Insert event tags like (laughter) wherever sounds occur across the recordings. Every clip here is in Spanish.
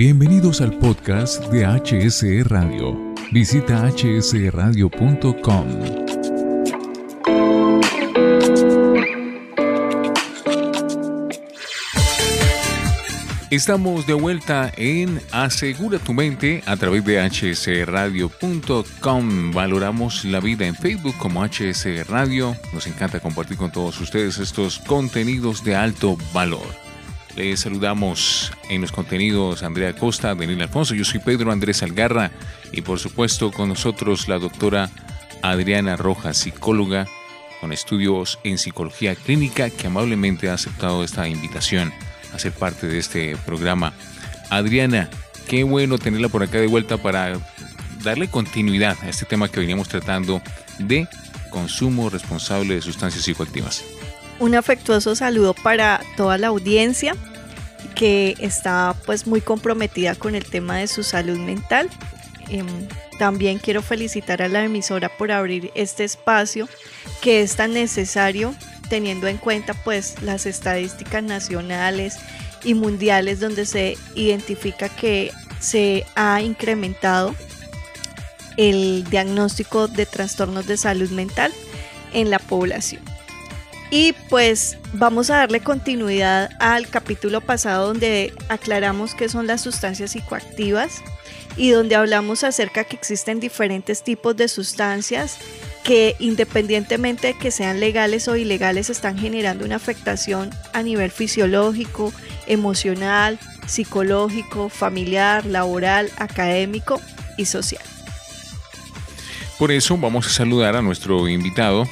Bienvenidos al podcast de HSE Radio. Visita hsradio.com. Estamos de vuelta en Asegura tu mente a través de hsradio.com. Valoramos la vida en Facebook como HS Radio. Nos encanta compartir con todos ustedes estos contenidos de alto valor. Les saludamos en los contenidos Andrea Costa, Daniel Alfonso. Yo soy Pedro Andrés Algarra y por supuesto con nosotros la doctora Adriana Rojas, psicóloga con estudios en psicología clínica que amablemente ha aceptado esta invitación a ser parte de este programa. Adriana, qué bueno tenerla por acá de vuelta para darle continuidad a este tema que veníamos tratando de consumo responsable de sustancias psicoactivas. Un afectuoso saludo para toda la audiencia que está pues muy comprometida con el tema de su salud mental. Em, también quiero felicitar a la emisora por abrir este espacio que es tan necesario teniendo en cuenta pues las estadísticas nacionales y mundiales donde se identifica que se ha incrementado el diagnóstico de trastornos de salud mental en la población. Y pues vamos a darle continuidad al capítulo pasado donde aclaramos qué son las sustancias psicoactivas y donde hablamos acerca que existen diferentes tipos de sustancias que independientemente de que sean legales o ilegales están generando una afectación a nivel fisiológico, emocional, psicológico, familiar, laboral, académico y social. Por eso vamos a saludar a nuestro invitado,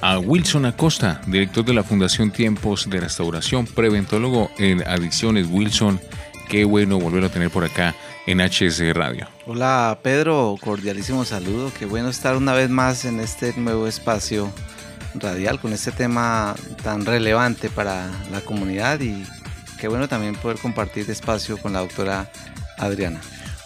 a Wilson Acosta, director de la Fundación Tiempos de Restauración, preventólogo en adicciones. Wilson, qué bueno volverlo a tener por acá en HS Radio. Hola Pedro, cordialísimo saludo. Qué bueno estar una vez más en este nuevo espacio radial con este tema tan relevante para la comunidad y qué bueno también poder compartir espacio con la doctora Adriana.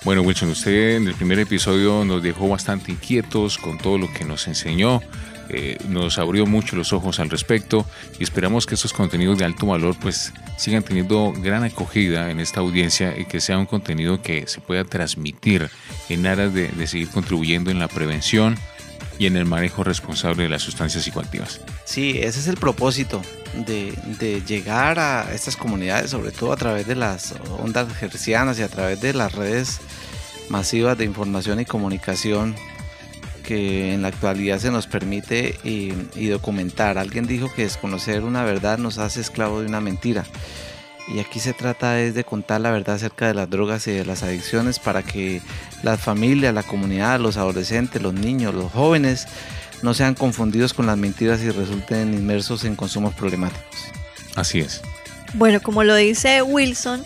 Bueno, Wilson, usted en el primer episodio nos dejó bastante inquietos con todo lo que nos enseñó eh, nos abrió mucho los ojos al respecto y esperamos que estos contenidos de alto valor pues sigan teniendo gran acogida en esta audiencia y que sea un contenido que se pueda transmitir en aras de, seguir contribuyendo en la prevención y en el manejo responsable de las sustancias psicoactivas. Sí, ese es el propósito de, llegar a estas comunidades, sobre todo a través de las ondas gercianas y a través de las redes masivas de información y comunicación que en la actualidad se nos permite y, documentar. Alguien dijo que desconocer una verdad nos hace esclavos de una mentira. Y aquí se trata es de contar la verdad acerca de las drogas y de las adicciones para que las familias, la comunidad, los adolescentes, los niños, los jóvenes no sean confundidos con las mentiras y resulten inmersos en consumos problemáticos. Así es. Bueno, como lo dice Wilson,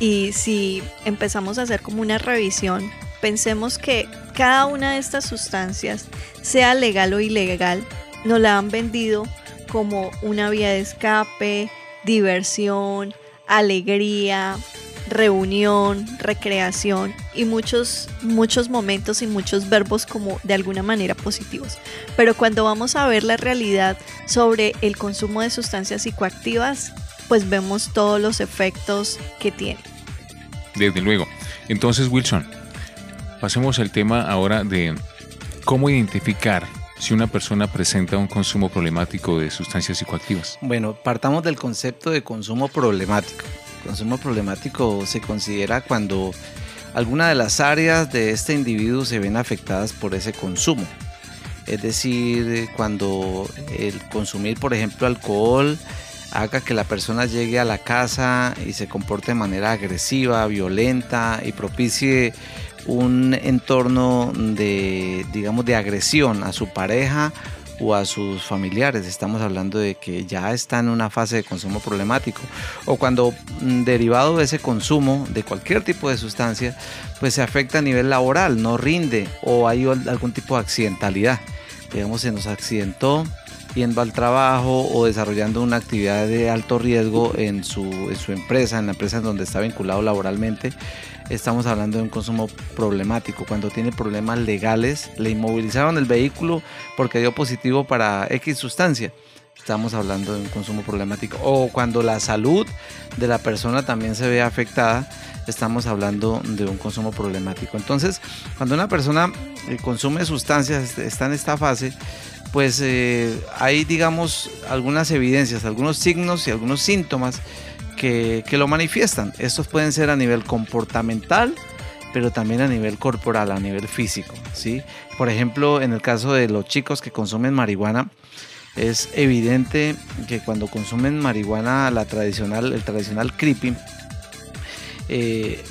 y si empezamos a hacer como una revisión pensemos que cada una de estas sustancias, sea legal o ilegal, nos la han vendido como una vía de escape, diversión, alegría, reunión, recreación y muchos, muchos momentos y muchos verbos como de alguna manera positivos. Pero cuando vamos a ver la realidad sobre el consumo de sustancias psicoactivas, pues vemos todos los efectos que tiene. Desde luego. Entonces, Wilson, Pasemos al tema ahora de cómo identificar si una persona presenta un consumo problemático de sustancias psicoactivas. Bueno, partamos del concepto de consumo problemático. consumo problemático se considera cuando alguna de las áreas de este individuo se ven afectadas por ese consumo. Es decir, cuando el consumir, por ejemplo, alcohol haga que la persona llegue a la casa y se comporte de manera agresiva, violenta y propicie un entorno de, digamos, de agresión a su pareja o a sus familiares. Estamos hablando de que ya está en una fase de consumo problemático. O cuando mm, derivado de ese consumo de cualquier tipo de sustancia, pues se afecta a nivel laboral, no rinde o hay algún tipo de accidentalidad. Digamos, se nos accidentó yendo al trabajo o desarrollando una actividad de alto riesgo en su, en su empresa, en la empresa en donde está vinculado laboralmente, estamos hablando de un consumo problemático. Cuando tiene problemas legales, le inmovilizaron el vehículo porque dio positivo para X sustancia. Estamos hablando de un consumo problemático. O cuando la salud de la persona también se ve afectada, estamos hablando de un consumo problemático. Entonces, cuando una persona eh, consume sustancias, está en esta fase, pues eh, hay, digamos, algunas evidencias, algunos signos y algunos síntomas que, lo manifiestan. Estos pueden ser a nivel comportamental, pero también a nivel corporal, a nivel físico. ¿sí? Por ejemplo, en el caso de los chicos que consumen marihuana, es evidente que cuando consumen marihuana, la tradicional, el tradicional creepy, eh,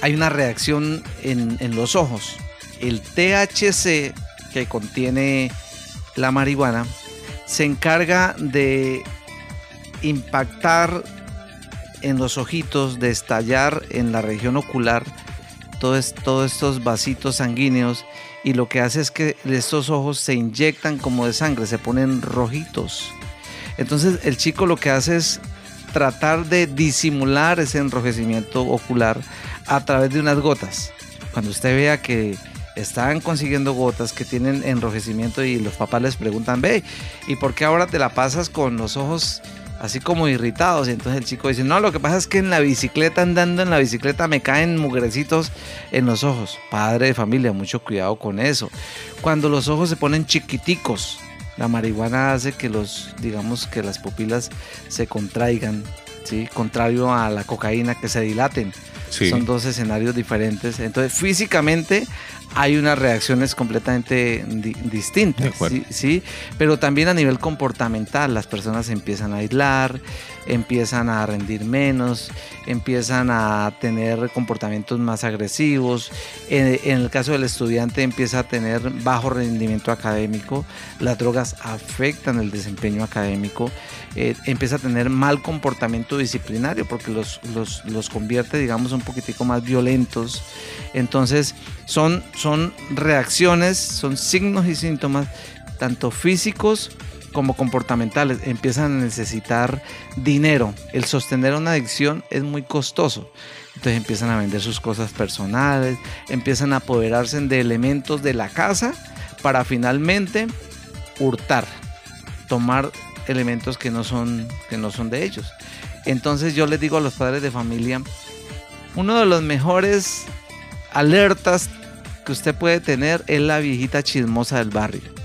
hay una reacción en, en los ojos. El THC que contiene la marihuana se encarga de impactar en los ojitos, de estallar en la región ocular todos, todos estos vasitos sanguíneos y lo que hace es que estos ojos se inyectan como de sangre, se ponen rojitos. Entonces el chico lo que hace es tratar de disimular ese enrojecimiento ocular a través de unas gotas. Cuando usted vea que están consiguiendo gotas que tienen enrojecimiento y los papás les preguntan, ve, ¿y por qué ahora te la pasas con los ojos así como irritados? Y entonces el chico dice, no, lo que pasa es que en la bicicleta, andando en la bicicleta, me caen mugrecitos en los ojos. Padre de familia, mucho cuidado con eso. Cuando los ojos se ponen chiquiticos, la marihuana hace que los, digamos, que las pupilas se contraigan, ¿sí? Contrario a la cocaína, que se dilaten. Son dos escenarios diferentes. Entonces, físicamente hay unas reacciones completamente distintas, ¿sí? Pero también a nivel comportamental, las personas empiezan a aislar, empiezan a rendir menos, empiezan a tener comportamientos más agresivos. En, el caso del estudiante empieza a tener bajo rendimiento académico, las drogas afectan el desempeño académico, eh, empieza a tener mal comportamiento disciplinario porque los, los, los convierte, digamos, un poquitico más violentos. Entonces, son, son reacciones, son signos y síntomas, tanto físicos como comportamentales. Empiezan a necesitar dinero. El sostener una adicción es muy costoso. Entonces empiezan a vender sus cosas personales, empiezan a apoderarse de elementos de la casa para finalmente hurtar, tomar elementos que no son, que no son de ellos. Entonces yo les digo a los padres de familia, uno de los mejores alertas que usted puede tener es la viejita chismosa del barrio.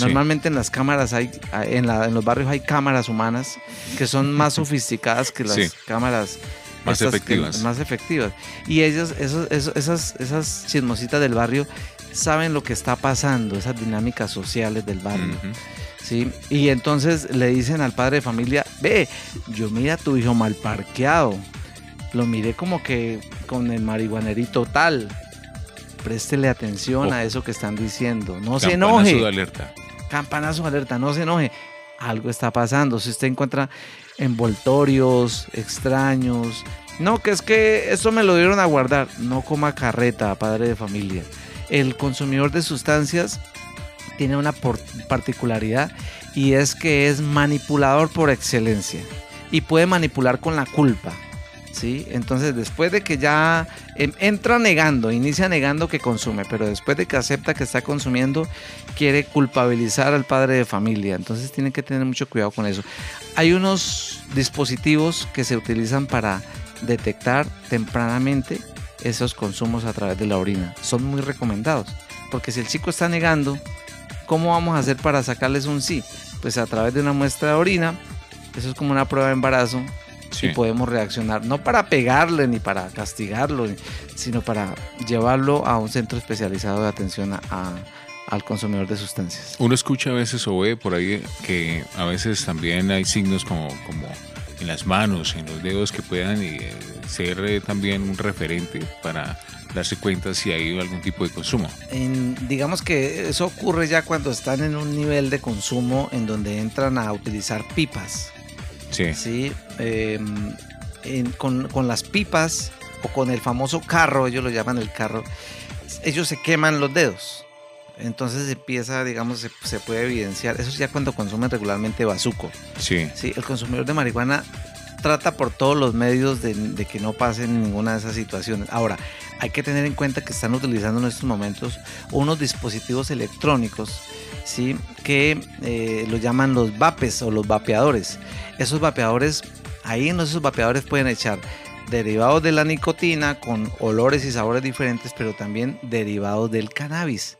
Normalmente en las cámaras hay, en, los barrios hay cámaras humanas que son más (laughs) sofisticadas que las cámaras más efectivas. más efectivas. Y ellos, esos, esas, esas chismositas del barrio saben lo que está pasando, esas dinámicas sociales del barrio. ¿sí? Y entonces le dicen al padre de familia, ve, yo mira a tu hijo mal parqueado. Lo miré como que con el marihuanerito tal préstele atención a eso que están diciendo. No se enoje. De alerta. Campanazo alerta, no se enoje. Algo está pasando. Si usted encuentra envoltorios extraños, no, que es que eso me lo dieron a guardar. No coma carreta, padre de familia. El consumidor de sustancias tiene una particularidad y es que es manipulador por excelencia y puede manipular con la culpa. ¿Sí? Entonces, después de que ya em, entra negando, inicia negando que consume, pero después de que acepta que está consumiendo, quiere culpabilizar al padre de familia. Entonces, tiene que tener mucho cuidado con eso. Hay unos dispositivos que se utilizan para detectar tempranamente esos consumos a través de la orina. Son muy recomendados, porque si el chico está negando, ¿cómo vamos a hacer para sacarles un sí? Pues a través de una muestra de orina, eso es como una prueba de embarazo, y podemos reaccionar, no para pegarle ni para castigarlo, sino para llevarlo a un centro especializado de atención a, al consumidor de sustancias. Uno escucha a veces o ve por ahí que a veces también hay signos como, como en las manos, en los dedos que puedan eh, ser eh, también un referente para darse cuenta si ha ido algún tipo de consumo. digamos que eso ocurre ya cuando están en un nivel de consumo en donde entran a utilizar pipas. Sí. ¿sí? Em, con, con, las pipas o con el famoso carro, ellos lo llaman el carro, ellos se queman los dedos. Entonces empieza, digamos, se, se puede evidenciar. Eso es ya cuando consumen regularmente bazuco. Sí. Sí, el consumidor de marihuana trata por todos los medios de, que no pasen ninguna de esas situaciones. Ahora, hay que tener en cuenta que están utilizando en estos momentos unos dispositivos electrónicos, ¿sí? que eh, lo llaman los vapes o los vapeadores. Esos vapeadores, ahí en esos vapeadores pueden echar derivados de la nicotina con olores y sabores diferentes, pero también derivados del cannabis,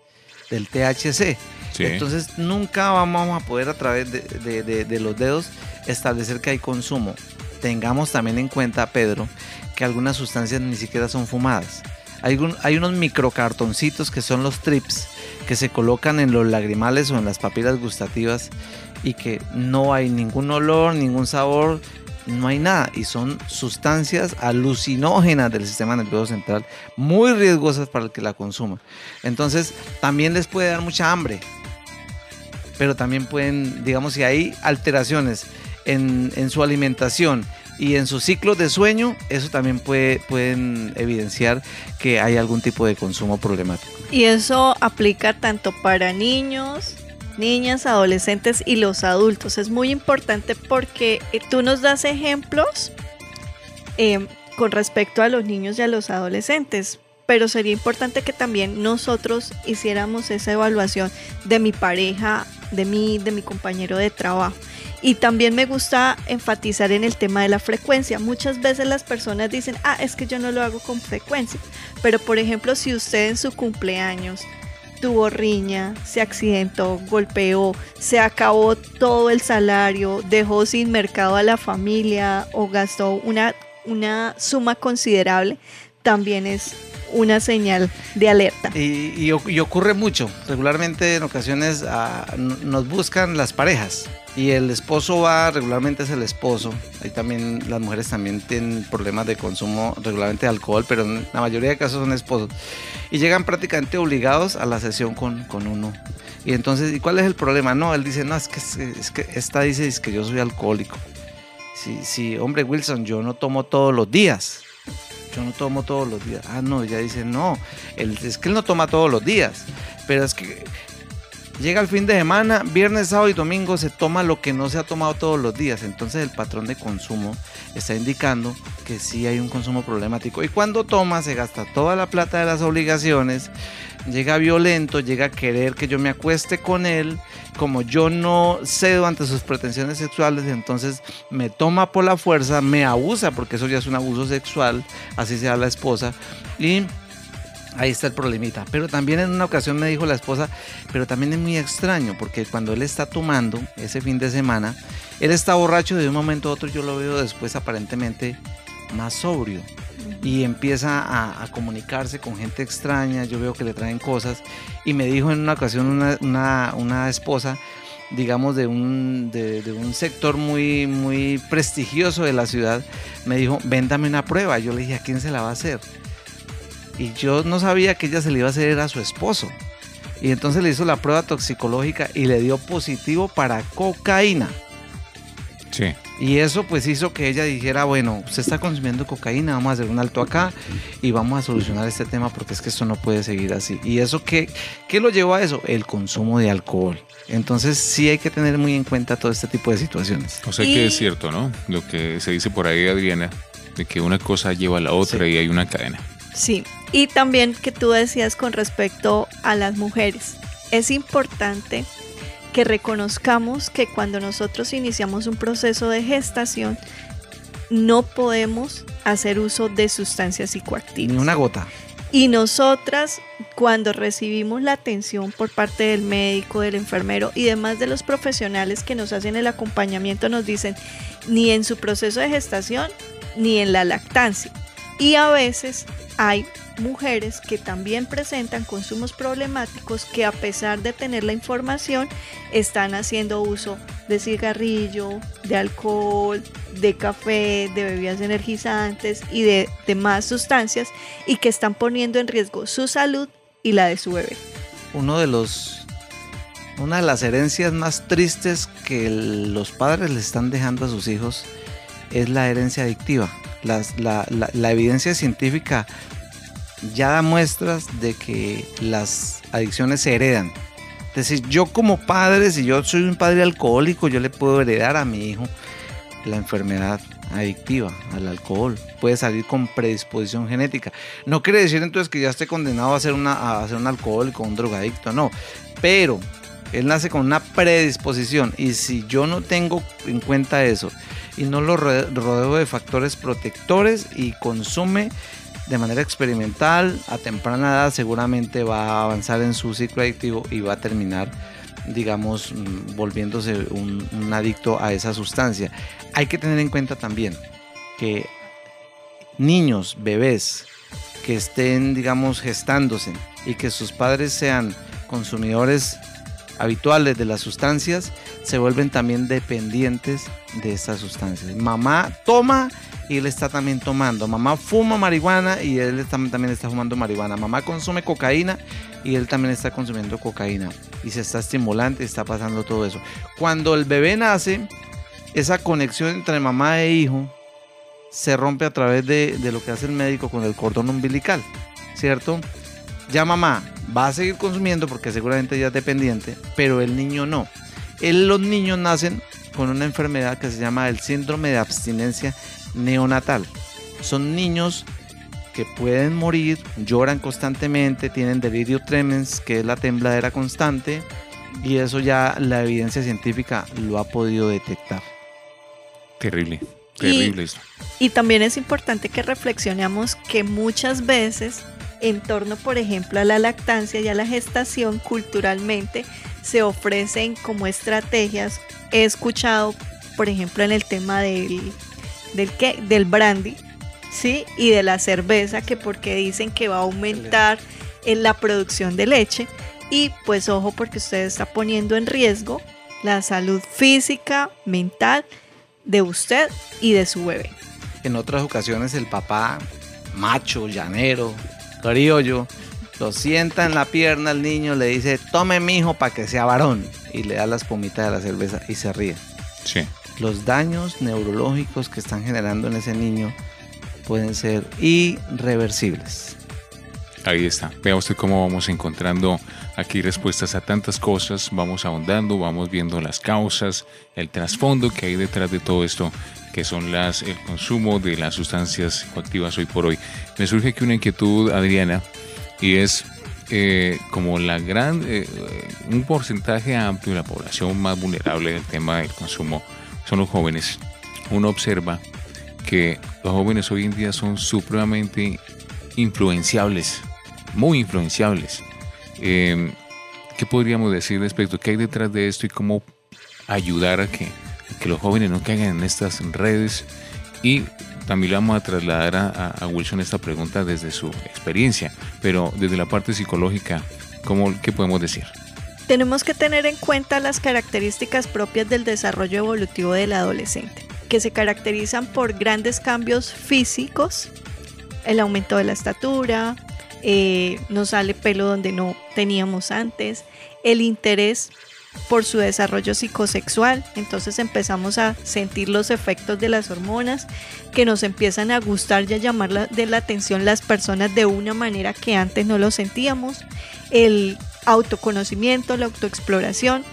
del THC. Entonces nunca vamos a poder a través de los dedos establecer que hay consumo tengamos también en cuenta, Pedro, que algunas sustancias ni siquiera son fumadas. Hay, hay unos microcartoncitos que son los trips que se colocan en los lagrimales o en las papilas gustativas y que no hay ningún olor, ningún sabor, no hay nada. Y son sustancias alucinógenas del sistema nervioso central, muy riesgosas para el que la consuma. Entonces, también les puede dar mucha hambre. Pero también pueden, digamos, si hay alteraciones en, su alimentación y en su ciclo de sueño, eso también puede, pueden evidenciar que hay algún tipo de consumo problemático. Y eso aplica tanto para niños, niñas, adolescentes y los adultos. Es muy importante porque eh, tú nos das ejemplos em, con respecto a los niños y a los adolescentes, pero sería importante que también nosotros hiciéramos esa evaluación de mi pareja, de mí, de mi compañero de trabajo. Y también me gusta enfatizar en el tema de la frecuencia. Muchas veces las personas dicen, ah, es que yo no lo hago con frecuencia. Pero por ejemplo, si usted en su cumpleaños tuvo riña, se accidentó, golpeó, se acabó todo el salario, dejó sin mercado a la familia o gastó una, una suma considerable, también es una señal de alerta. Y, ocurre mucho. Regularmente en ocasiones ah, nos buscan las parejas y el esposo va, regularmente es el esposo. Ahí también las mujeres también tienen problemas de consumo regularmente de alcohol, pero en la mayoría de casos son esposos. Y llegan prácticamente obligados a la sesión con, con uno. Y entonces, ¿y cuál es el problema? No, él dice, no, es que, es que esta dice es que yo soy alcohólico. Sí, sí, hombre Wilson, yo no tomo todos los días yo no tomo todos los días. Ah, no, ella dice, no, es que él no toma todos los días, pero es que llega el fin de semana, viernes, sábado y domingo se toma lo que no se ha tomado todos los días. Entonces el patrón de consumo está indicando que sí hay un consumo problemático. Y cuando toma se gasta toda la plata de las obligaciones, llega violento, llega a querer que yo me acueste con él, como yo no cedo ante sus pretensiones sexuales, entonces me toma por la fuerza, me abusa, porque eso ya es un abuso sexual, así sea la esposa, y ahí está el problemita. Pero también en una ocasión me dijo la esposa, pero también es muy extraño, porque cuando él está tomando ese fin de semana, él está borracho de un momento a otro, yo lo veo después aparentemente más sobrio y empieza a, comunicarse con gente extraña, yo veo que le traen cosas y me dijo en una ocasión una, esposa, digamos, de un, de, un sector muy, muy prestigioso de la ciudad, me dijo, véndame una prueba. Yo le dije, ¿a quién se la va a hacer? Y yo no sabía que ella se le iba a hacer a su esposo. Y entonces le hizo la prueba toxicológica y le dio positivo para cocaína. Sí. Y eso pues hizo que ella dijera, bueno, usted está consumiendo cocaína, vamos a hacer un alto acá y vamos a solucionar este tema porque es que esto no puede seguir así. ¿Y eso qué, qué lo llevó a eso? El consumo de alcohol. Entonces sí hay que tener muy en cuenta todo este tipo de situaciones. O sea que es cierto, ¿no? Lo que se dice por ahí, Adriana, de que una cosa lleva a la otra y hay una cadena. Sí, y también que tú decías con respecto a las mujeres. Es importante que reconozcamos que cuando nosotros iniciamos un proceso de gestación, no podemos hacer uso de sustancias psicoactivas. Ni una gota. Y nosotras, cuando recibimos la atención por parte del médico, del enfermero y demás de los profesionales que nos hacen el acompañamiento, nos dicen ni en su proceso de gestación ni en la lactancia. Y a veces hay mujeres que también presentan consumos problemáticos que a pesar de tener la información están haciendo uso de cigarrillo, de alcohol, de café, de bebidas energizantes y de demás sustancias y que están poniendo en riesgo su salud y la de su bebé. Uno de los una de las herencias más tristes que los padres le están dejando a sus hijos es la herencia adictiva. la, evidencia científica ya da muestras de que las adicciones se heredan. Es decir, yo como padre, si yo soy un padre alcohólico, yo le puedo heredar a mi hijo la enfermedad adictiva al alcohol. Puede salir con predisposición genética. No quiere decir entonces que ya esté condenado a ser, una, a ser un alcohólico, un drogadicto, no. Pero él nace con una predisposición y si yo no tengo en cuenta eso y no lo rodeo de factores protectores y consume de manera experimental a temprana edad seguramente va a avanzar en su ciclo adictivo y va a terminar digamos mm, volviéndose un, un adicto a esa sustancia. Hay que tener en cuenta también que niños, bebés que estén digamos gestándose y que sus padres sean consumidores habituales de las sustancias se vuelven también dependientes de estas sustancias. Mamá toma y él está también tomando. Mamá fuma marihuana y él también está fumando marihuana. Mamá consume cocaína y él también está consumiendo cocaína. Y se está estimulando y está pasando todo eso. Cuando el bebé nace, esa conexión entre mamá e hijo se rompe a través de, de lo que hace el médico con el cordón umbilical, ¿cierto? Ya mamá va a seguir consumiendo porque seguramente ya es dependiente, pero el niño no. los niños nacen con una enfermedad que se llama el síndrome de abstinencia neonatal. Son niños que pueden morir, lloran constantemente, tienen delirio tremens, que es la tembladera constante, y eso ya la evidencia científica lo ha podido detectar. Terrible, terrible eso. Y también es importante que reflexionemos que muchas veces en torno, por ejemplo, a la lactancia y a la gestación, culturalmente se ofrecen como estrategias. He escuchado, por ejemplo, en el tema del, del, ¿qué? del brandy, ¿sí? Y de la cerveza, que porque dicen que va a aumentar en la producción de leche. Y pues ojo, porque usted está poniendo en riesgo la salud física, mental de usted y de su bebé. En otras ocasiones el papá macho, llanero, criollo, lo sienta en la pierna al niño, le dice, tome mi hijo para que sea varón. Y le da las pomitas de la cerveza y se ríe. Sí. Los daños neurológicos que están generando en ese niño pueden ser irreversibles. Ahí está. Vea usted cómo vamos encontrando aquí respuestas a tantas cosas, vamos ahondando, vamos viendo las causas, el trasfondo que hay detrás de todo esto que son las, el consumo de las sustancias psicoactivas hoy por hoy. Me surge aquí una inquietud, Adriana, y es eh, como la gran, eh, un porcentaje amplio de la población más vulnerable del tema del consumo son los jóvenes. Uno observa que los jóvenes hoy en día son supremamente influenciables, muy influenciables. Em, ¿Qué podríamos decir respecto? ¿Qué hay detrás de esto y cómo ayudar a que que los jóvenes no caigan en estas redes y también le vamos a trasladar a, Wilson esta pregunta desde su experiencia, pero desde la parte psicológica, ¿cómo, ¿qué podemos decir? Tenemos que tener en cuenta las características propias del desarrollo evolutivo del adolescente, que se caracterizan por grandes cambios físicos, el aumento de la estatura, eh, nos sale pelo donde no teníamos antes, el interés por su desarrollo psicosexual. Entonces empezamos a sentir los efectos de las hormonas que nos empiezan a gustar y a llamar de la atención las personas de una manera que antes no lo sentíamos. El autoconocimiento, la autoexploración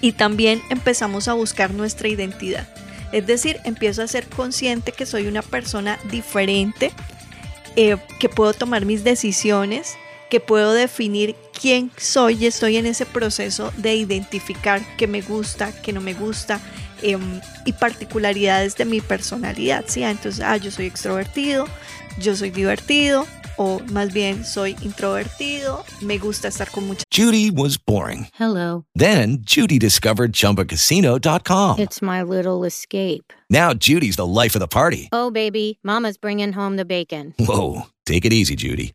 y también empezamos a buscar nuestra identidad. Es decir, empiezo a ser consciente que soy una persona diferente, eh, que puedo tomar mis decisiones, que puedo definir quién soy y estoy en ese proceso de identificar qué me gusta, qué no me gusta em, y particularidades de mi personalidad. ¿sí? Entonces, ah, yo soy extrovertido, yo soy divertido, o más bien soy introvertido, me gusta estar con mucha Judy was boring. Hello. Then Judy discovered chumbacasino.com. It's my little escape. Now Judy's the life of the party. Oh baby, mama's bringing home the bacon. Whoa, take it easy, Judy.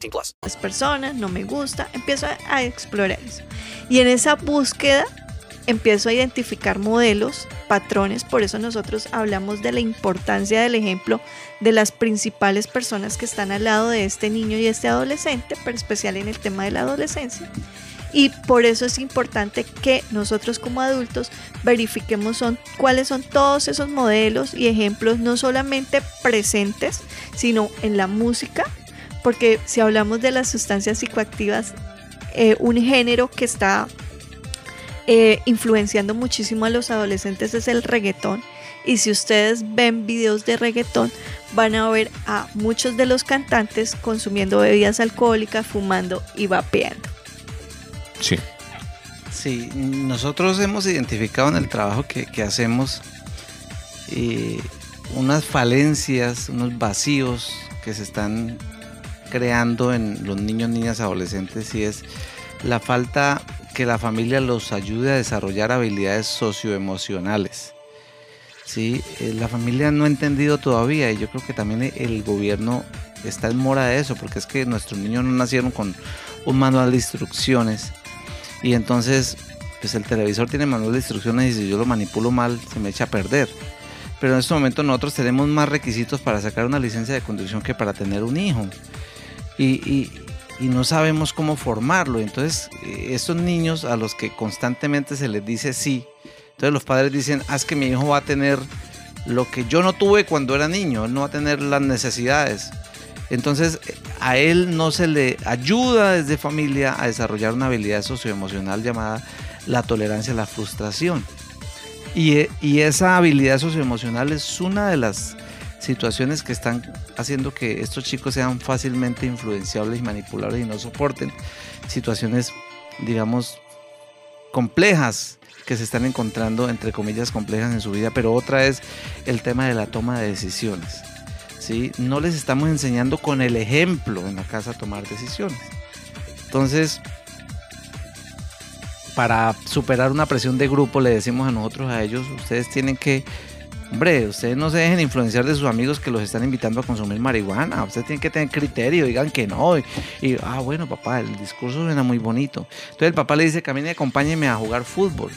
18 plus. Las personas, no me gusta, empiezo a, a explorar eso. Y en esa búsqueda empiezo a identificar modelos, patrones, por eso nosotros hablamos de la importancia del ejemplo de las principales personas que están al lado de este niño y este adolescente, pero especial en el tema de la adolescencia. Y por eso es importante que nosotros como adultos verifiquemos son, cuáles son todos esos modelos y ejemplos, no solamente presentes, sino en la música, porque si hablamos de las sustancias psicoactivas, eh, un género que está eh, influenciando muchísimo a los adolescentes es el reggaetón. Y si ustedes ven videos de reggaetón, van a ver a muchos de los cantantes consumiendo bebidas alcohólicas, fumando y vapeando. Sí. Sí, nosotros hemos identificado en el trabajo que, que hacemos eh, unas falencias, unos vacíos que se están creando en los niños, niñas, adolescentes y es la falta que la familia los ayude a desarrollar habilidades socioemocionales. ¿sí? Eh, La familia no ha entendido todavía y yo creo que también el gobierno está en mora de eso, porque es que nuestros niños no nacieron con un manual de instrucciones y entonces pues el televisor tiene manual de instrucciones y si yo lo manipulo mal se me echa a perder. Pero en este momento nosotros tenemos más requisitos para sacar una licencia de conducción que para tener un hijo. Y, y- no sabemos cómo formarlo. Entonces, eh, estos niños a los que constantemente se les dice sí, entonces los padres dicen, haz que mi hijo va a tener lo que yo no tuve cuando era niño, él no va a tener las necesidades. Entonces, a él no se le ayuda desde familia a desarrollar una habilidad socioemocional llamada la tolerancia a la frustración. Y, y esa habilidad socioemocional es una de las situaciones que están haciendo que estos chicos sean fácilmente influenciables y manipulables y no soporten situaciones, digamos, complejas que se están encontrando, entre comillas, complejas en su vida, pero otra es el tema de la toma de decisiones. ¿sí? No les estamos enseñando con el ejemplo en la casa a tomar decisiones. Entonces, para superar una presión de grupo, le decimos a nosotros, a ellos, ustedes tienen que, hombre, ustedes no se dejen influenciar de sus amigos que los están invitando a consumir marihuana, ustedes tienen que tener criterio, digan que no, y, ah, bueno, papá, el discurso suena muy bonito. Entonces el papá le dice, camine, acompáñeme a jugar fútbol.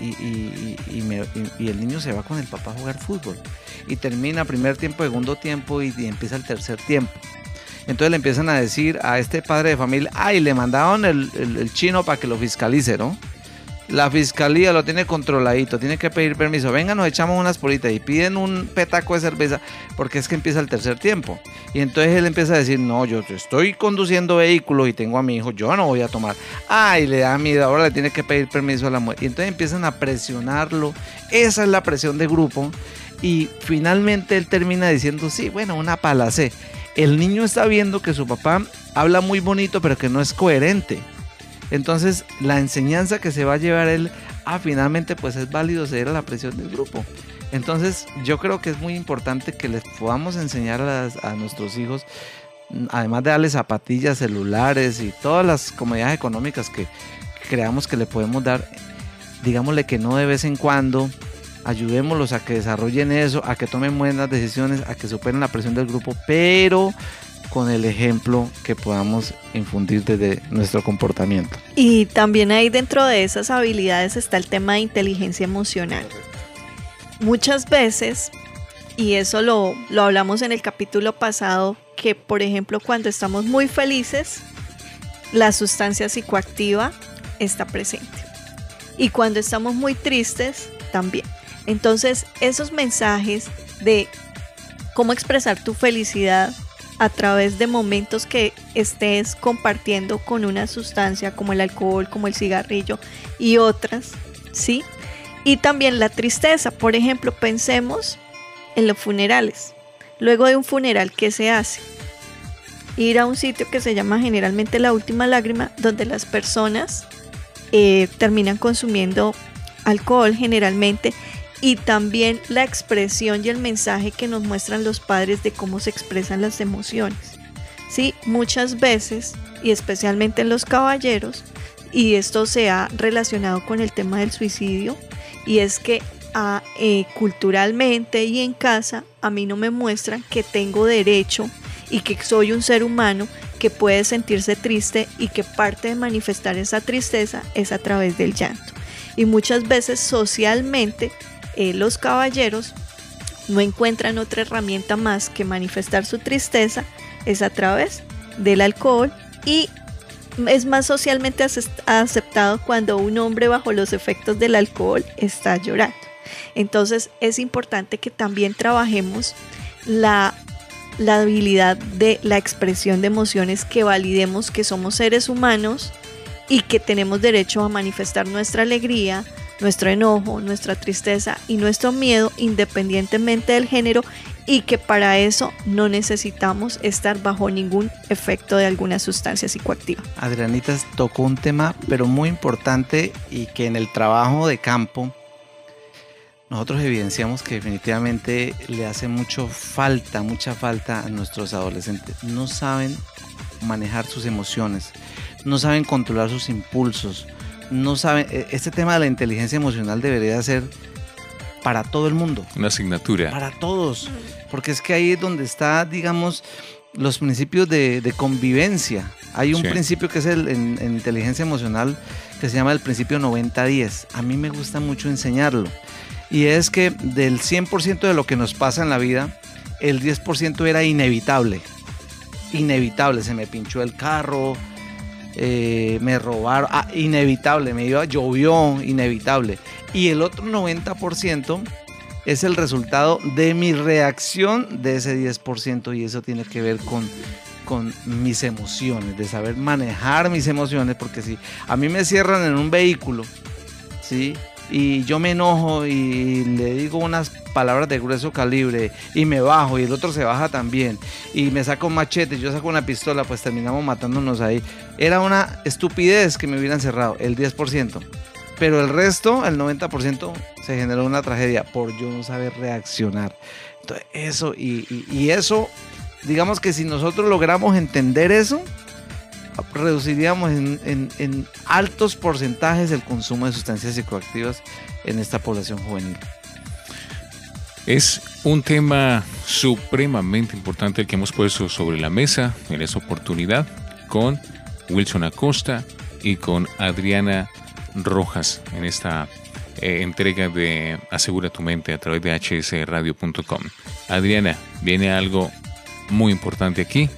Y, y- y- y el niño se va con el papá a jugar fútbol. Y termina primer tiempo, segundo tiempo y, empieza el tercer tiempo. Entonces le empiezan a decir a este padre de familia, ay, le mandaron el- el chino para que lo fiscalice, ¿no? La fiscalía lo tiene controladito, tiene que pedir permiso. Venga, nos echamos unas politas y piden un petaco de cerveza porque es que empieza el tercer tiempo. Y entonces él empieza a decir, no, yo estoy conduciendo vehículos y tengo a mi hijo, yo no voy a tomar. Ay, le da miedo, ahora le tiene que pedir permiso a la mujer. Y entonces empiezan a presionarlo. Esa es la presión de grupo. Y finalmente él termina diciendo, sí, bueno, una palacé. El niño está viendo que su papá habla muy bonito, pero que no es coherente. Entonces, la enseñanza que se va a llevar él, ah, finalmente, pues es válido ceder a la presión del grupo. Entonces, yo creo que es muy importante que les podamos enseñar a, nuestros hijos, además de darles zapatillas, celulares y todas las comodidades económicas que creamos que le podemos dar, digámosle que no de vez en cuando, ayudémoslos a que desarrollen eso, a que tomen buenas decisiones, a que superen la presión del grupo, pero con el ejemplo que podamos infundir desde nuestro comportamiento. Y también ahí dentro de esas habilidades está el tema de inteligencia emocional. Muchas veces, y eso lo, lo hablamos en el capítulo pasado, que por ejemplo cuando estamos muy felices, la sustancia psicoactiva está presente. Y cuando estamos muy tristes, también. Entonces, esos mensajes de cómo expresar tu felicidad a través de momentos que estés compartiendo con una sustancia como el alcohol, como el cigarrillo y otras, ¿sí? Y también la tristeza, por ejemplo, pensemos en los funerales. Luego de un funeral, ¿qué se hace? Ir a un sitio que se llama generalmente la última lágrima, donde las personas eh, terminan consumiendo alcohol generalmente y también la expresión y el mensaje que nos muestran los padres de cómo se expresan las emociones. Sí, muchas veces, y especialmente en los caballeros, y esto se ha relacionado con el tema del suicidio, y es que ah, eh, culturalmente y en casa a mí no me muestran que tengo derecho y que soy un ser humano que puede sentirse triste y que parte de manifestar esa tristeza es a través del llanto. Y muchas veces socialmente eh, los caballeros no encuentran otra herramienta más que manifestar su tristeza es a través del alcohol y es más socialmente aceptado cuando un hombre bajo los efectos del alcohol está llorando. Entonces es importante que también trabajemos la, la habilidad de la expresión de emociones, que validemos que somos seres humanos y que tenemos derecho a manifestar nuestra alegría, nuestro enojo, nuestra tristeza y nuestro miedo independientemente del género y que para eso no necesitamos estar bajo ningún efecto de alguna sustancia psicoactiva. Adrianita tocó un tema pero muy importante y que en el trabajo de campo nosotros evidenciamos que definitivamente le hace mucho falta, mucha falta a nuestros adolescentes. No saben manejar sus emociones, no saben controlar sus impulsos, no saben, e, este tema de la inteligencia emocional debería ser para todo el mundo. Una asignatura. Para todos. Porque es que ahí es donde está, digamos, los principios de, convivencia. Hay un principio que es el, en, inteligencia emocional que se llama el principio 90-10. A mí me gusta mucho enseñarlo. Y es que del 100% de lo que nos pasa en la vida, el 10% era inevitable. Inevitable. Se me pinchó el carro, eh, me robaron, ah, inevitable, me iba, llovió, inevitable. Y el otro 90% es el resultado de mi reacción de ese 10% y eso tiene que ver con, con mis emociones, de saber manejar mis emociones, porque si a mí me cierran en un vehículo, ¿sí? Y yo me enojo y le digo unas palabras de grueso calibre y me bajo y el otro se baja también y me saco un machete yo saco una pistola, pues terminamos matándonos ahí. Era una estupidez que me hubieran cerrado, el 10%. Pero el resto, el 90%, se generó una tragedia por yo no saber reaccionar. Entonces, eso, y eso, digamos que si nosotros logramos entender eso, reduciríamos en, altos porcentajes el consumo de sustancias psicoactivas en esta población juvenil. Es un tema supremamente importante el que hemos puesto sobre la mesa en esta oportunidad con Wilson Acosta y con Adriana Rojas en esta eh, entrega de Asegura tu mente a través de hsradio.com. Adriana, viene algo muy importante aquí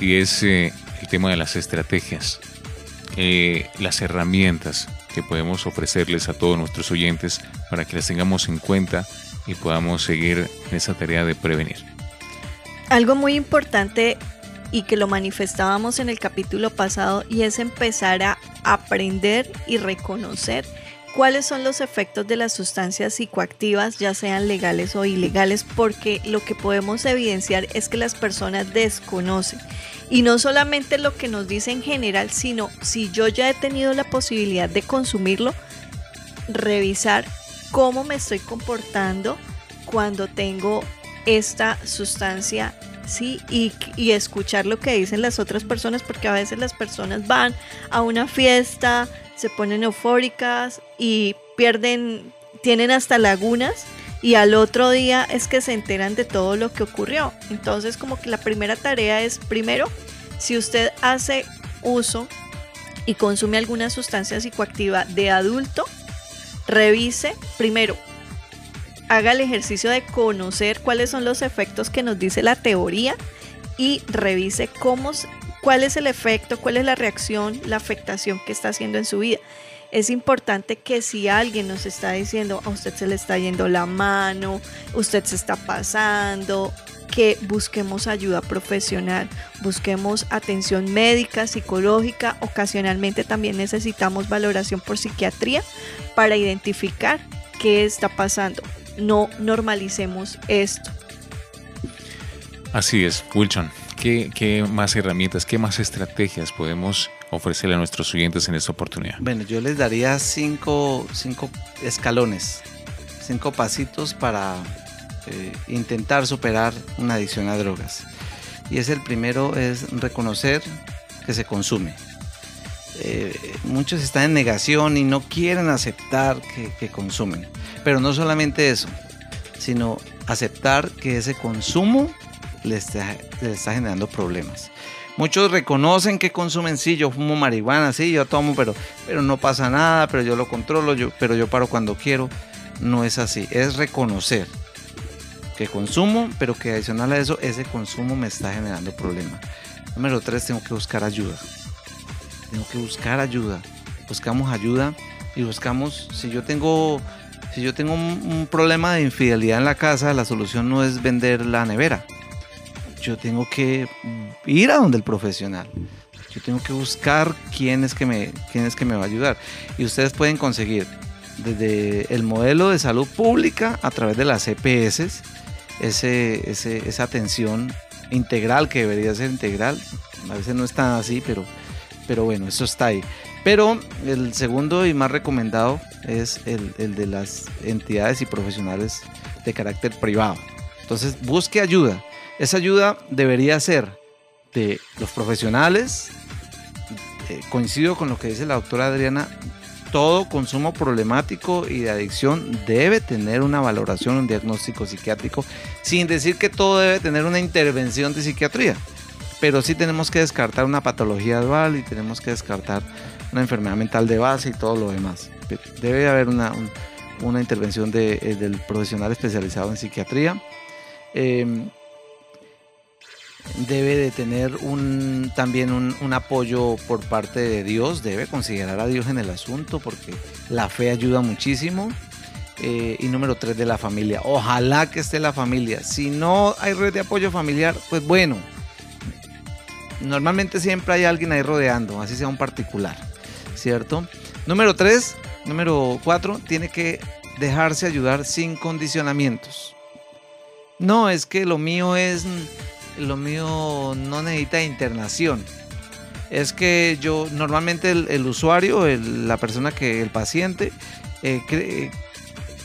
y es eh, tema de las estrategias, eh, las herramientas que podemos ofrecerles a todos nuestros oyentes para que las tengamos en cuenta y podamos seguir en esa tarea de prevenir. Algo muy importante y que lo manifestábamos en el capítulo pasado y es empezar a aprender y reconocer cuáles son los efectos de las sustancias psicoactivas, ya sean legales o ilegales, porque lo que podemos evidenciar es que las personas desconocen. Y no solamente lo que nos dice en general, sino si yo ya he tenido la posibilidad de consumirlo, revisar cómo me estoy comportando cuando tengo esta sustancia ¿sí? Y, y, escuchar lo que dicen las otras personas, porque a veces las personas van a una fiesta, se ponen eufóricas y pierden, tienen hasta lagunas y al otro día es que se enteran de todo lo que ocurrió. Entonces como que la primera tarea es, primero, si usted hace uso y consume alguna sustancia psicoactiva de adulto, revise primero, haga el ejercicio de conocer cuáles son los efectos que nos dice la teoría y revise cómo cuál es el efecto, cuál es la reacción, la afectación que está haciendo en su vida. Es importante que si alguien nos está diciendo a usted se le está yendo la mano, usted se está pasando, que busquemos ayuda profesional, busquemos atención médica, psicológica, ocasionalmente también necesitamos valoración por psiquiatría para identificar qué está pasando. No normalicemos esto. Así es, Wilson. ¿Qué, ¿Qué, más herramientas, qué más estrategias podemos ofrecerle a nuestros oyentes en esta oportunidad? Bueno, yo les daría cinco, cinco escalones, cinco pasitos para eh, intentar superar una adicción a drogas. Y es el primero, es reconocer que se consume. Eh, muchos están en negación y no quieren aceptar que, consumen. Pero no solamente eso, sino aceptar que ese consumo les está, les está generando problemas. Muchos reconocen que consumen, sí, yo fumo marihuana, sí, yo tomo, pero, pero no pasa nada, pero yo lo controlo, yo, pero yo paro cuando quiero. No es así, es reconocer que consumo, pero que adicional a eso, ese consumo me está generando problemas. Número tres, tengo que buscar ayuda. Tengo que buscar ayuda. Buscamos ayuda y buscamos, si yo tengo, si yo tengo un, un problema de infidelidad en la casa, la solución no es vender la nevera. Yo tengo que ir a donde el profesional. Yo tengo que buscar quién es que me, quién que me va a ayudar. Y ustedes pueden conseguir desde el modelo de salud pública a través de las EPS, ese, ese, esa atención integral que debería ser integral. A veces no está así, pero, pero bueno, eso está ahí. Pero el segundo y más recomendado es el, el de las entidades y profesionales de carácter privado. Entonces busque ayuda. Esa ayuda debería ser de los profesionales. Eh, coincido con lo que dice la doctora Adriana. Todo consumo problemático y de adicción debe tener una valoración, un diagnóstico psiquiátrico, sin decir que todo debe tener una intervención de psiquiatría. Pero sí tenemos que descartar una patología dual y tenemos que descartar una enfermedad mental de base y todo lo demás. Debe haber una, un, una intervención de, eh, del profesional especializado en psiquiatría. Eh, debe de tener un, también un, apoyo por parte de Dios, debe considerar a Dios en el asunto porque la fe ayuda muchísimo. Eh, y número tres, de la familia. Ojalá que esté la familia. Si no hay red de apoyo familiar, pues bueno, normalmente siempre hay alguien ahí rodeando, así sea un particular, ¿cierto? Número tres, número cuatro, tiene que dejarse ayudar sin condicionamientos. No, es que lo mío es lo mío no necesita internación. Es que yo, normalmente el, usuario, la persona que, el paciente, eh, cree,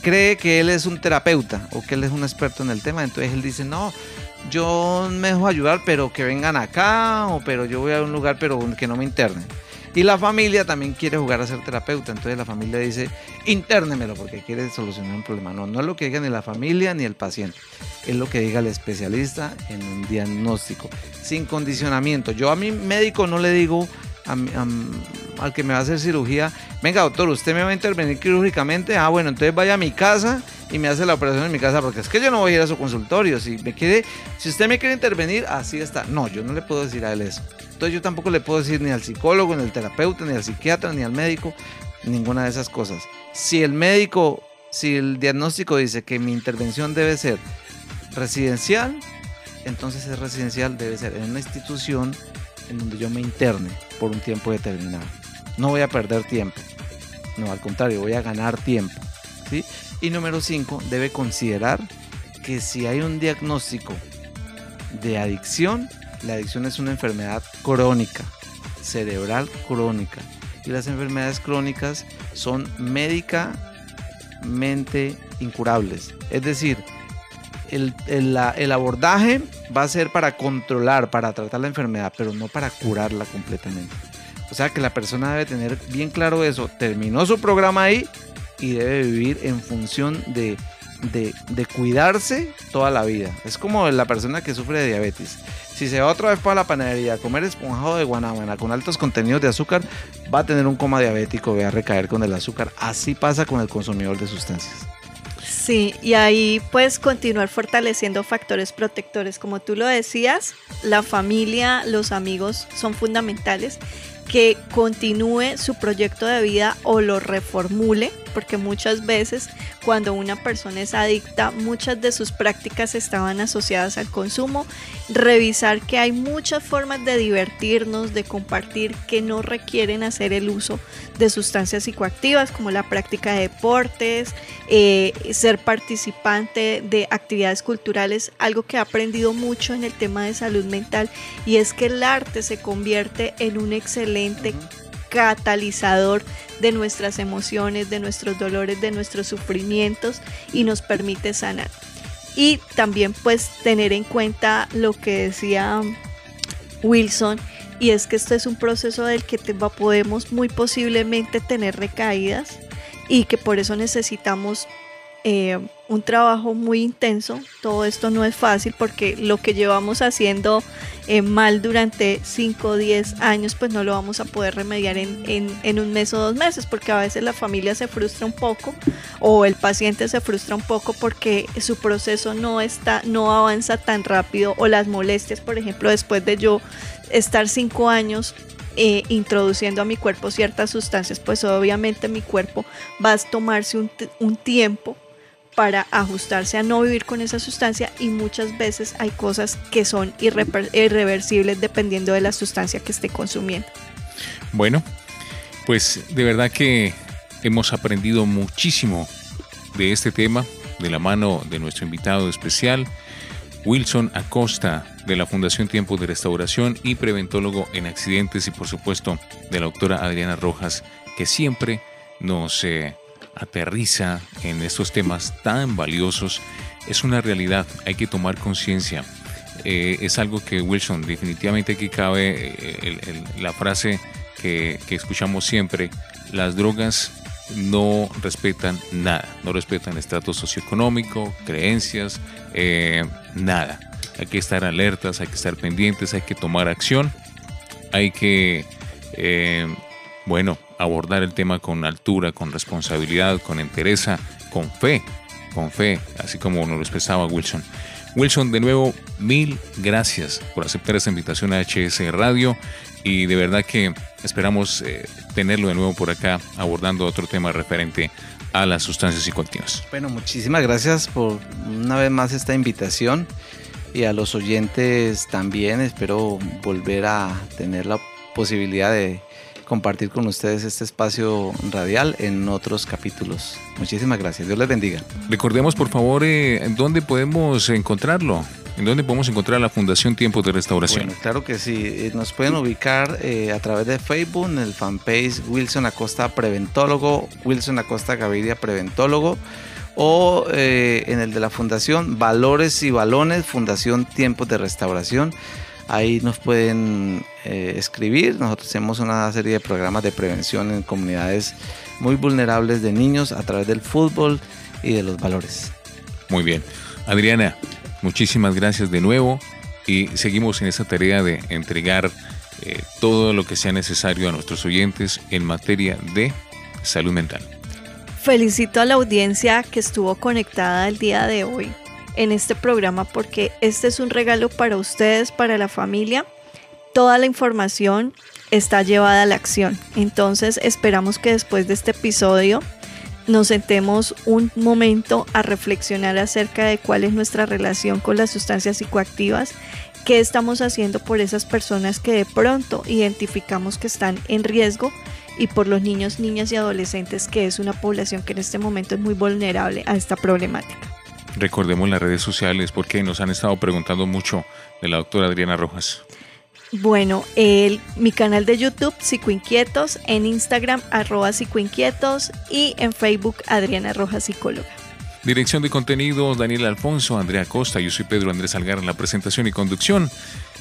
cree que él es un terapeuta o que él es un experto en el tema. Entonces él dice, no, yo me dejo ayudar, pero que vengan acá, o pero yo voy a un lugar, pero que no me internen. Y la familia también quiere jugar a ser terapeuta, entonces la familia dice, intérnemelo porque quiere solucionar un problema. No, no es lo que diga ni la familia ni el paciente, es lo que diga el especialista en un diagnóstico, sin condicionamiento. Yo a mi médico no le digo al que me va a hacer cirugía, venga doctor, usted me va a intervenir quirúrgicamente, ah bueno, entonces vaya a mi casa y me hace la operación en mi casa, porque es que yo no voy a ir a su consultorio, si me quiere, si usted me quiere intervenir, así está. No, yo no le puedo decir a él eso. Entonces yo tampoco le puedo decir ni al psicólogo, ni al terapeuta, ni al psiquiatra, ni al médico, ninguna de esas cosas. Si el médico, si el diagnóstico dice que mi intervención debe ser residencial, entonces es residencial, debe ser en una institución en donde yo me interne por un tiempo determinado. No voy a perder tiempo. No, al contrario, voy a ganar tiempo. ¿sí? Y número 5, debe considerar que si hay un diagnóstico de adicción, la adicción es una enfermedad crónica, cerebral crónica. Y las enfermedades crónicas son médicamente incurables. Es decir, el, el, abordaje va a ser para controlar, para tratar la enfermedad, pero no para curarla completamente. O sea que la persona debe tener bien claro eso. Terminó su programa ahí y debe vivir en función de, de, de cuidarse toda la vida. Es como la persona que sufre de diabetes. Si se va otra vez para la panadería a comer esponjado de guanábana con altos contenidos de azúcar, va a tener un coma diabético, va a recaer con el azúcar. Así pasa con el consumidor de sustancias. Sí, y ahí puedes continuar fortaleciendo factores protectores. Como tú lo decías, la familia, los amigos son fundamentales que continúe su proyecto de vida o lo reformule, porque muchas veces cuando una persona es adicta, muchas de sus prácticas estaban asociadas al consumo. Revisar que hay muchas formas de divertirnos, de compartir que no requieren hacer el uso de sustancias psicoactivas, como la práctica de deportes, eh, ser participante de actividades culturales, algo que he aprendido mucho en el tema de salud mental, y es que el arte se convierte en un excelente catalizador de nuestras emociones, de nuestros dolores, de nuestros sufrimientos y nos permite sanar. Y también pues tener en cuenta lo que decía Wilson y es que esto es un proceso del que podemos muy posiblemente tener recaídas y que por eso necesitamos eh, un trabajo muy intenso. Todo esto no es fácil porque lo que llevamos haciendo eh, mal durante 5 o 10 años, pues no lo vamos a poder remediar en, en, un mes o dos meses, porque a veces la familia se frustra un poco o el paciente se frustra un poco porque su proceso no está, no avanza tan rápido o las molestias, por ejemplo, después de yo estar 5 años eh, introduciendo a mi cuerpo ciertas sustancias, pues obviamente mi cuerpo va a tomarse un, un tiempo para ajustarse a no vivir con esa sustancia y muchas veces hay cosas que son irreversibles dependiendo de la sustancia que esté consumiendo. Bueno, pues de verdad que hemos aprendido muchísimo de este tema de la mano de nuestro invitado especial, Wilson Acosta, de la Fundación Tiempo de Restauración y preventólogo en accidentes y por supuesto de la doctora Adriana Rojas, que siempre nos... Eh, aterriza en estos temas tan valiosos es una realidad, hay que tomar conciencia. Eh, es algo que Wilson, definitivamente aquí cabe eh, la frase que, escuchamos siempre, las drogas no respetan nada, no respetan estrato socioeconómico, creencias, eh, nada. Hay que estar alertas, hay que estar pendientes, hay que tomar acción, hay que, bueno, abordar el tema con altura, con responsabilidad, con entereza, con fe, con fe, así como nos lo expresaba Wilson. Wilson, de nuevo, mil gracias por aceptar esta invitación a HS Radio y de verdad que esperamos eh, tenerlo de nuevo por acá abordando otro tema referente a las sustancias psicoactivas. Bueno, muchísimas gracias por una vez más esta invitación y a los oyentes también espero volver a tener la posibilidad de compartir con ustedes este espacio radial en otros capítulos. Muchísimas gracias. Dios les bendiga. Recordemos, por favor, eh, dónde podemos encontrarlo. ¿En dónde podemos encontrar la Fundación Tiempos de Restauración? Bueno, claro que sí. Eh, nos pueden ubicar eh, a través de Facebook, en el fanpage Wilson Acosta Preventólogo, Wilson Acosta Gaviria Preventólogo, o en el de la Fundación Valores y Balones, Fundación Tiempos de Restauración. Ahí nos pueden eh, escribir. Nosotros hacemos una serie de programas de prevención en comunidades muy vulnerables de niños a través del fútbol y de los valores. Muy bien. Adriana, muchísimas gracias de nuevo y seguimos en esa tarea de entregar eh, todo lo que sea necesario a nuestros oyentes en materia de salud mental. Felicito a la audiencia que estuvo conectada el día de hoy en este programa porque este es un regalo para ustedes, para la familia. Toda la información está llevada a la acción. Entonces esperamos que después de este episodio nos sentemos un momento a reflexionar acerca de cuál es nuestra relación con las sustancias psicoactivas, qué estamos haciendo por esas personas que de pronto identificamos que están en riesgo y por los niños, niñas y adolescentes, que es una población que en este momento es muy vulnerable a esta problemática. Recordemos las redes sociales porque nos han estado preguntando mucho de la doctora Adriana Rojas. Bueno, el, mi canal de YouTube, Psicoinquietos, en Instagram, arroba Psicoinquietos y en Facebook, Adriana Rojas Psicóloga. Dirección de contenidos, Daniel Alfonso, Andrea Costa, yo soy Pedro Andrés Algar en la presentación y conducción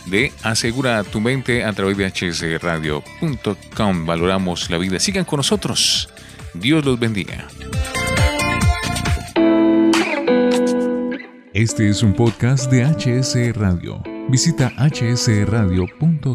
de Asegura tu mente a través de hsradio.com. Valoramos la vida. Sigan con nosotros. Dios los bendiga. Este es un podcast de HS Radio. Visita hsradio.com.